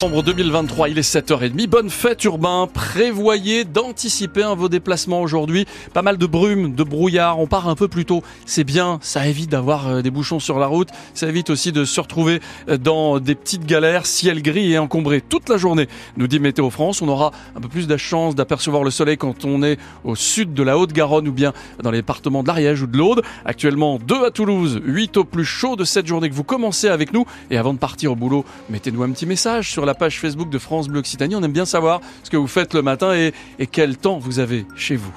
Novembre 2023, il est 7h30. Bonne fête urbain. Prévoyez d'anticiper un vos déplacements aujourd'hui. Pas mal de brume, de brouillard. On part un peu plus tôt. C'est bien. Ça évite d'avoir euh, des bouchons sur la route. Ça évite aussi de se retrouver euh, dans des petites galères, ciel gris et encombré toute la journée. Nous dit Météo France. On aura un peu plus de chance d'apercevoir le soleil quand on est au sud de la Haute-Garonne ou bien dans les départements de l'Ariège ou de l'Aude. Actuellement 2 à Toulouse, 8 au plus chaud de cette journée que vous commencez avec nous. Et avant de partir au boulot, mettez-nous un petit message sur la page Facebook de France Bleu Occitanie. On aime bien savoir ce que vous faites le matin et, et quel temps vous avez chez vous.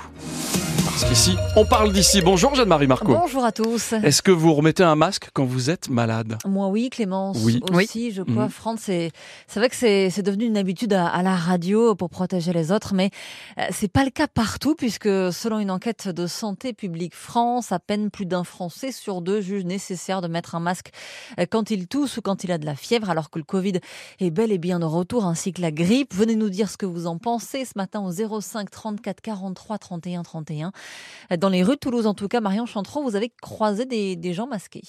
Parce qu'ici, on parle d'ici. Bonjour Jeanne-Marie Marco. Bonjour à tous. Est-ce que vous remettez un masque quand vous êtes malade? Moi oui, Clémence Oui. aussi, je crois. Mhm. France, c'est vrai que c'est c'est devenu une habitude à, à la radio pour protéger les autres, mais euh, c'est pas le cas partout puisque selon une enquête de Santé publique France, à peine plus d'un Français sur deux juge nécessaire de mettre un masque euh, quand il tousse ou quand il a de la fièvre, alors que le Covid est bel et bien de retour, ainsi que la grippe. Venez nous dire ce que vous en pensez ce matin au 05 34 43 31 31. Dans les rues de Toulouse, en tout cas, Marion Chantreau, vous avez croisé des, des gens masqués.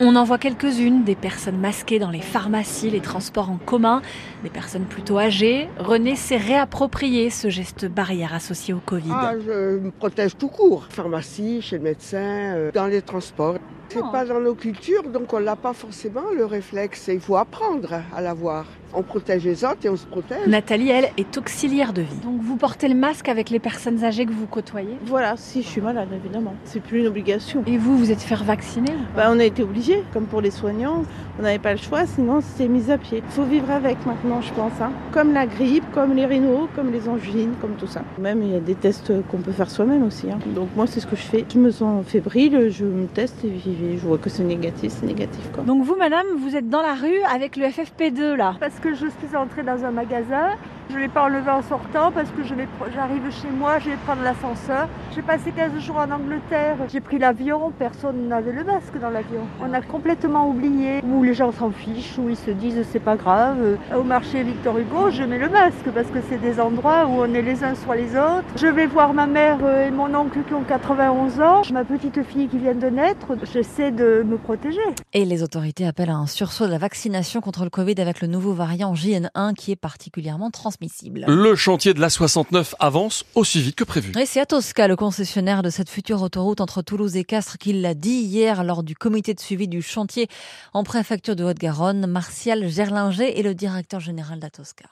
On en voit quelques-unes, des personnes masquées dans les pharmacies, les transports en commun, des personnes plutôt âgées. René s'est réapproprié ce geste barrière associé au Covid. Ah, je me protège tout court. Pharmacie, chez le médecin, euh, dans les transports. C'est Oh. pas dans nos cultures, donc on n'a pas forcément le réflexe. Il faut apprendre à l'avoir. On protège les autres et on se protège. Nathalie, elle, est auxiliaire de vie. Donc vous portez le masque avec les personnes âgées que vous côtoyez? Voilà, si je suis malade, évidemment. C'est plus une obligation. Et vous, vous êtes faire vacciner Bah, on a été obligés, comme pour les soignants. On n'avait pas le choix, sinon c'était mis à pied. Il faut vivre avec maintenant, je pense. hein. Comme la grippe, comme les rhinos, comme les angines, comme tout ça. Même il y a des tests qu'on peut faire soi-même aussi. hein. Donc moi, c'est ce que je fais. Je me sens fébrile, je me teste et je vois que c'est négatif, c'est négatif. Quoi. Donc vous, madame, vous êtes dans la rue avec le FFP2 là. Parce que je suis entrée dans un magasin, je ne l'ai pas enlevé en sortant parce que j'arrive chez moi, je vais prendre l'ascenseur. J'ai passé 15 jours en Angleterre, j'ai pris l'avion, personne n'avait le masque dans l'avion. On a complètement oublié, où les gens s'en fichent, où ils se disent c'est pas grave. Au marché Victor Hugo, je mets le masque parce que c'est des endroits où on est les uns sur les autres. Je vais voir ma mère et mon oncle qui ont 91 ans, ma petite fille qui vient de naître, j'essaie de me protéger. Et les autorités appellent à un sursaut de la vaccination contre le Covid avec le nouveau variant JN1 qui est particulièrement transmissible. Le chantier de la 69 avance aussi vite que prévu. Et c'est Atosca, le concessionnaire de cette future autoroute entre Toulouse et Castres, qui l'a dit hier lors du comité de suivi du chantier en préfecture de Haute-Garonne. Martial Gerlinger est le directeur général d'Atosca.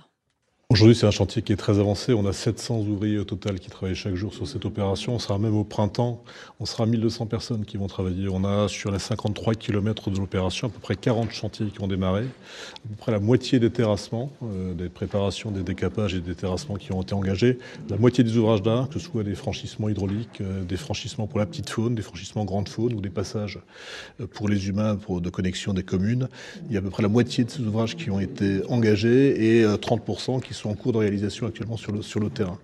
Aujourd'hui, c'est un chantier qui est très avancé. On a 700 ouvriers au total qui travaillent chaque jour sur cette opération. On sera même au printemps, on sera 1200 personnes qui vont travailler. On a sur les 53 km de l'opération à peu près 40 chantiers qui ont démarré, à peu près la moitié des terrassements, euh, des préparations, des décapages et des terrassements qui ont été engagés, la moitié des ouvrages d'art, que ce soit des franchissements hydrauliques, euh, des franchissements pour la petite faune, des franchissements grande faune ou des passages euh, pour les humains pour de connexion des communes. Il y a à peu près la moitié de ces ouvrages qui ont été engagés et euh, 30% qui sont en cours de réalisation actuellement sur le, terrain.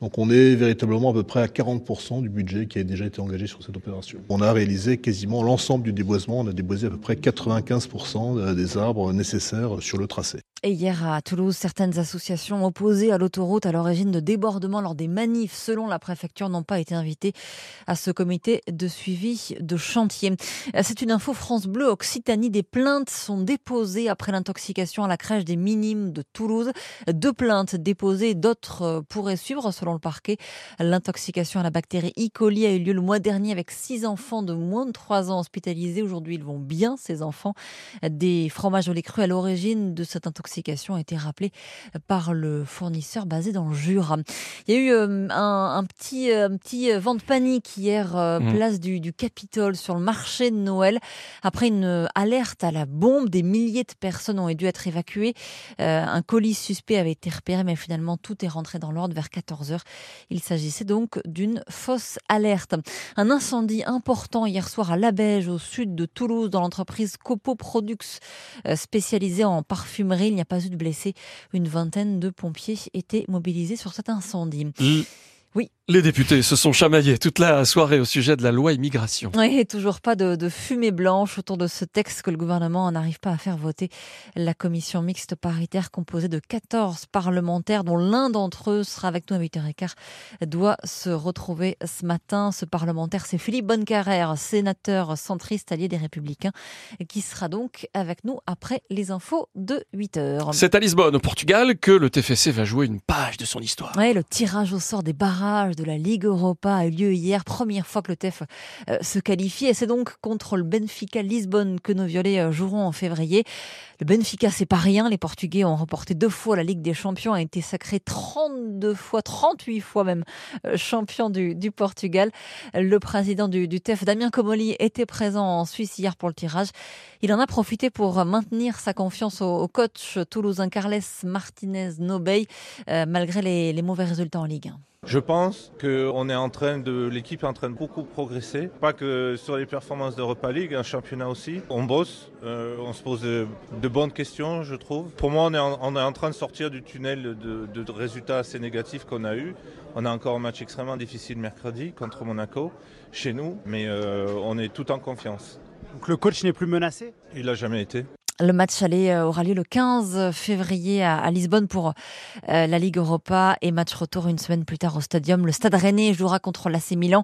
Donc on est véritablement à peu près à 40% du budget qui a déjà été engagé sur cette opération. On a réalisé quasiment l'ensemble du déboisement. On a déboisé à peu près 95% des arbres nécessaires sur le tracé. Et hier à Toulouse, certaines associations opposées à l'autoroute à l'origine de débordements lors des manifs, selon la préfecture, n'ont pas été invitées à ce comité de suivi de chantier. C'est une info France Bleu Occitanie. Des plaintes sont déposées après l'intoxication à la crèche des Minimes de Toulouse. Deux plaintes déposées, d'autres euh, pourraient suivre selon le parquet. L'intoxication à la bactérie E. coli a eu lieu le mois dernier avec six enfants de moins de 3 ans hospitalisés. Aujourd'hui, ils vont bien, ces enfants. Des fromages au lait cru à l'origine de cette intoxication ont été rappelés par le fournisseur basé dans le Jura. Il y a eu euh, un, un petit, euh, un petit euh, vent de panique hier, euh, Mhm. place du, du Capitole, sur le marché de Noël. Après une euh, alerte à la bombe, des milliers de personnes ont dû être évacuées. Euh, un colis suspect avait été repéré, mais finalement tout est rentré dans l'ordre vers 14 heures. Il s'agissait donc d'une fausse alerte. Un incendie important hier soir à Labège, au sud de Toulouse, dans l'entreprise Copo Products, euh, spécialisée en parfumerie. Il n'y a pas eu de blessés. Une vingtaine de pompiers étaient mobilisés sur cet incendie. Oui. Les députés se sont chamaillés toute la soirée au sujet de la loi immigration. Et toujours pas de, de, fumée blanche autour de ce texte que le gouvernement n'arrive pas à faire voter. La commission mixte paritaire composée de 14 parlementaires, dont l'un d'entre eux sera avec nous à 8h15, doit se retrouver ce matin. Ce parlementaire, c'est Philippe Bonnecarrère, sénateur centriste allié des Républicains, qui sera donc avec nous après les infos de 8h. C'est à Lisbonne, au Portugal, que le TFC va jouer une page de son histoire. Ouais, le tirage au sort des barrages de la Ligue Europa a eu lieu hier, première fois que le TEF euh, se qualifie et c'est donc contre le Benfica Lisbonne que nos violets euh, joueront en février. Le Benfica, c'est pas rien, les Portugais ont remporté deux fois la Ligue des Champions, a été sacré 32 fois, 38 fois même euh, champion du, Portugal. Le président du, TEF, Damien Comoli, était présent en Suisse hier pour le tirage. Il en a profité pour maintenir sa confiance au, coach toulousain Carles Martinez Nobey, malgré les, les mauvais résultats en Ligue 1. Je pense que on est en train de l'équipe est en train de beaucoup progresser, pas que sur les performances d'Europa League, un championnat aussi. On bosse, euh, on se pose de, de, bonnes questions, je trouve. Pour moi, on est en, on est en train de sortir du tunnel de, résultats assez négatifs qu'on a eu. On a encore un match extrêmement difficile mercredi contre Monaco chez nous, mais euh, on est tout en confiance. Donc le coach n'est plus menacé? Il n'a jamais été. Le match aller aura lieu le 15 février à, Lisbonne pour euh, la Ligue Europa et match retour une semaine plus tard au Stadium. Le Stade Rennais jouera contre l'AC Milan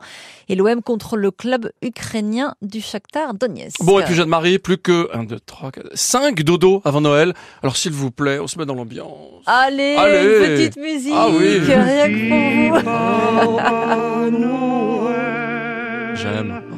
et l'OM contre le club ukrainien du Shakhtar Donetsk. Bon, et puis Jeanne-Marie, plus que 1, 2, 3, 4, 5 dodo avant Noël. Alors s'il vous plaît, on se met dans l'ambiance. Allez, Allez, une petite musique, ah oui. rien que pour vous. J'aime.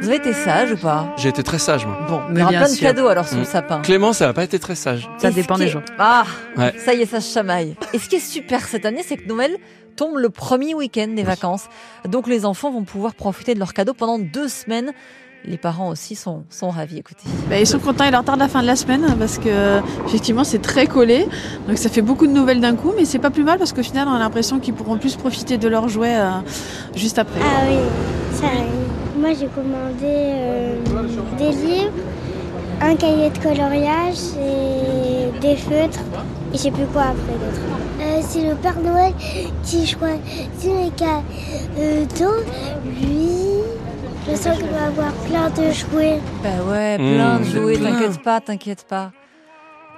Vous avez été sage ou pas J'ai été très sage, moi. Bon, il y aura plein de cadeaux alors sous Mmh. le sapin. Clément, ça n'a pas été très sage. Ça dépend des jours. Ah, Ouais. ça y est, ça se chamaille. Et ce qui est super cette année, c'est que Noël tombe le premier week-end des vacances. Donc les enfants vont pouvoir profiter de leurs cadeaux pendant deux semaines. Les parents aussi sont, sont ravis. Écoutez. Bah, ils sont contents, il leur tarde la fin de la semaine parce que effectivement c'est très collé. Donc ça fait beaucoup de nouvelles d'un coup, mais c'est pas plus mal parce qu'au final on a l'impression qu'ils pourront plus profiter de leurs jouets euh, juste après. Ah oui, ça arrive. Moi j'ai commandé euh, des livres, un cahier de coloriage et des feutres. Et je sais plus quoi après d'autre. Euh, c'est le Père Noël qui choisit les cadeaux. Lui, je sens qu'il va avoir plein de jouets. Bah ouais, plein Mmh, de jouets, plein. t'inquiète pas, t'inquiète pas.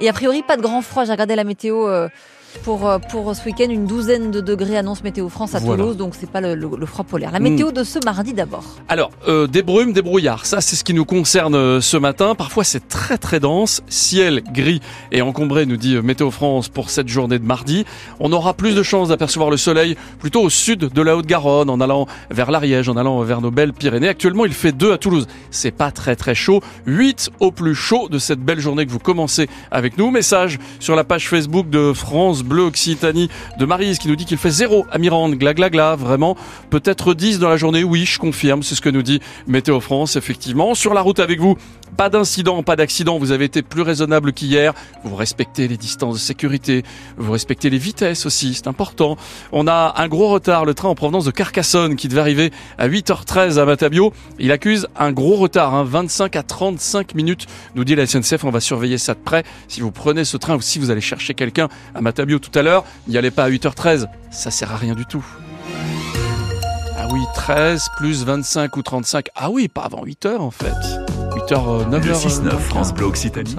Et a priori, pas de grand froid. J'ai regardé la météo euh, pour, euh, pour ce week-end, une douzaine de degrés annonce Météo France à Voilà. Toulouse, donc c'est pas le, le- le froid polaire. La météo de ce mardi d'abord. Alors, euh, des brumes, des brouillards, ça c'est ce qui nous concerne euh, ce matin. Parfois c'est très très dense, ciel gris et encombré, nous dit euh, Météo France pour cette journée de mardi. On aura plus de chances d'apercevoir le soleil plutôt au sud de la Haute-Garonne, en allant vers l'Ariège, en allant vers nos belles Pyrénées. Actuellement il fait 2 à Toulouse, c'est pas très très chaud. 8 au plus chaud de cette belle journée que vous commencez avec nous. Message sur la page Facebook de France Bleu Occitanie de Marise qui nous dit qu'il fait 0 à Mirande, gla gla gla, vraiment peut-être 10 dans la journée. Oui, je confirme, c'est ce que nous dit Météo France, effectivement. Sur la route avec vous, pas d'incident, pas d'accident, vous avez été plus raisonnable qu'hier. Vous respectez les distances de sécurité, vous respectez les vitesses aussi, c'est important. On a un gros retard, le train en provenance de Carcassonne qui devait arriver à 8h13 à Matabio. Il accuse un gros retard, hein, 25 à 35 minutes, nous dit la SNCF. On va surveiller ça de près. Si vous prenez ce train ou si vous allez chercher quelqu'un à Matabio tout à l'heure, n'y allez pas à 8h13, ça sert à rien du tout. Ah oui, 13 plus 25 ou 35. Ah oui, pas avant 8h en fait. 8h, 9h. Le 6-9 France Bleu Occitanie.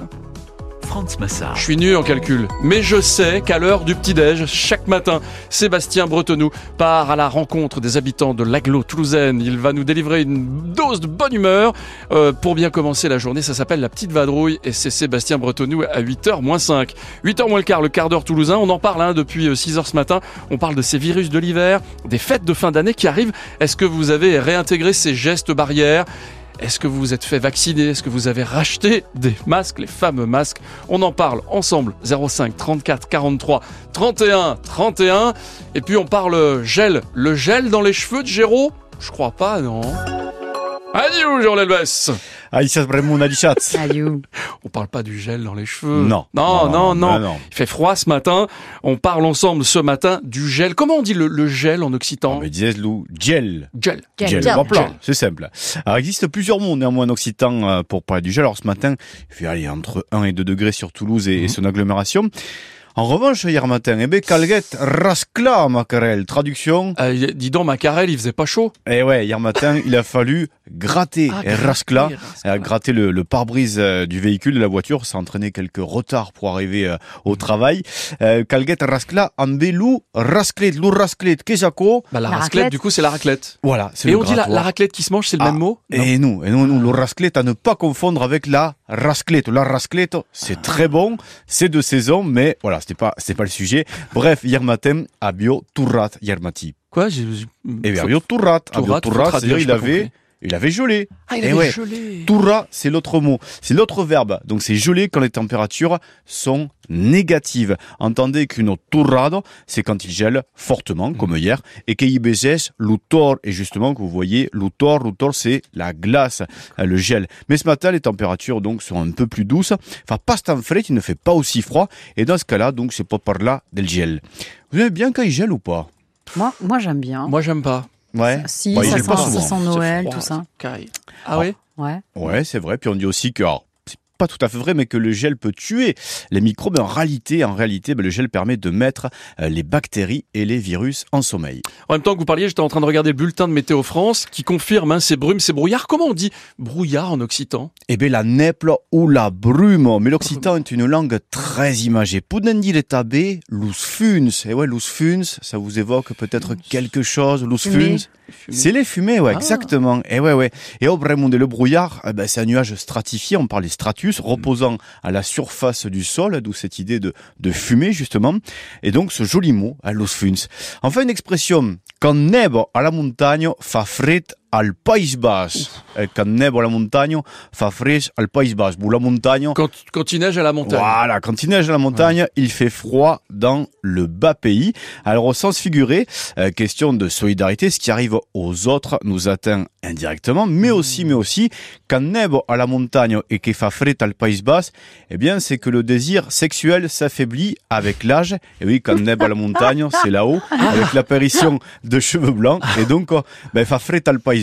Je suis nul en calcul, mais je sais qu'à l'heure du petit-déj, chaque matin, Sébastien Bretonou part à la rencontre des habitants de l'aglo toulousaine. Il va nous délivrer une dose de bonne humeur euh, pour bien commencer la journée. Ça s'appelle la petite vadrouille et c'est Sébastien Bretonou à 8h moins 5. 8h moins le quart, le quart d'heure toulousain. On en parle hein, depuis 6h ce matin. On parle de ces virus de l'hiver, des fêtes de fin d'année qui arrivent. Est-ce que vous avez réintégré ces gestes barrières? Est-ce que vous vous êtes fait vacciner? Est-ce que vous avez racheté des masques, les fameux masques? On en parle ensemble, 05 34 43 31 31. Et puis on parle gel. Le gel dans les cheveux de Géraud? Je crois pas, non. Adieu, Jean Lelbès isso vraiment on. On parle pas du gel dans les cheveux. Non. Non, non, non. non, non. Il fait froid ce matin. On parle ensemble ce matin du gel. Comment on dit le, le gel en occitan? Mais disait Lou, gel. Gel. Gel. Gel, c'est simple. Alors, il existe plusieurs mots néanmoins en occitan euh, pour parler du gel. Alors ce matin, il fait aller entre 1 et 2 degrés sur Toulouse et, et son agglomération. En revanche, hier matin, eh ben, calguet rascla, macarel. Traduction. Euh, dis donc, Macarel, il faisait pas chaud. Eh ouais, hier matin, il a fallu gratter. Ah, et gratter, rascla, rascla. gratter le, le pare-brise euh, du véhicule, de la voiture. Ça a entraîné quelques retards pour arriver euh, au travail. Euh, calguet rascla, ambelou, rasclet, lou rasclet, kesako. Bah, la, La raclette, raclette. du coup, c'est la raclette. Voilà, c'est Et le on dit la, la raclette qui se mange, c'est le Ah, même mot? Non. Et nous, et nous, nous, le rasclette à ne pas confondre avec la rasclette. La rasclette, c'est très bon, c'est de saison, mais voilà, c'était pas, c'était pas le sujet. Bref, hier matin, abio turrat yermati. Quoi j'ai- j'ai- Et bien, abio turrat, abio Turrat, c'est-à-dire il avait, compris. Il avait gelé. Ah, il Eh avait ouais. gelé. Turra, c'est l'autre mot. C'est l'autre verbe. Donc c'est gelé quand les températures sont négatives. Entendez qu'une turrado, c'est quand il gèle fortement, comme hier, et qu'il beses lutor, et justement, que vous voyez, lutor, lutor, c'est la glace, le gel. Mais ce matin, les températures, donc, sont un peu plus douces. Enfin, pas tant frais, il ne fait pas aussi froid, et dans ce cas-là, donc, c'est pas par là del gel. Vous aimez bien quand il gèle ou pas? Moi, moi j'aime bien. Moi, j'aime pas. Ouais. Si, Bah, ça, sent, ça sent Noël, tout ça. Ah oui Ouais. Ouais, c'est vrai. Puis on dit aussi que, alors, pas tout à fait vrai, mais que le gel peut tuer les microbes. En réalité, en réalité, ben, le gel permet de mettre euh, les bactéries et les virus en sommeil. En même temps que vous parliez, j'étais en train de regarder le bulletin de Météo France qui confirme hein, ces brumes, ces brouillards. Comment on dit brouillard en occitan? Eh bien, la neple ou la brume. Mais l'occitan est une langue très imagée. Pouden dire tabé, lus funs. Et ouais, lus funs, ça vous évoque peut-être quelque chose. Lus Fumée. funs. C'est les fumées, ouais, Ah. exactement. Et ouais, ouais. Et au Bremonde, le brouillard, eh ben, c'est un nuage stratifié, on parle des stratus, reposant à la surface du sol, d'où cette idée de, de fumée, justement. Et donc, ce joli mot, hein, los funs. Enfin, une expression, quand neb à la montagne, fa fred al País Basque. Quand à la montagne, fa fred al País Basque. Ou la montagne, quand, quand il neige à la montagne. voilà, quand il neige à la montagne, il fait froid dans le bas pays. Alors au sens figuré, euh, question de solidarité, ce qui arrive aux autres nous atteint indirectement, mais aussi, mais aussi, quand neb à la montagne et qu'il fait frais al País Basque, eh bien c'est que le désir sexuel s'affaiblit avec l'âge. Et oui, quand neb à la montagne, c'est là-haut, avec l'apparition de cheveux blancs. Et donc, euh, ben, fa frais al País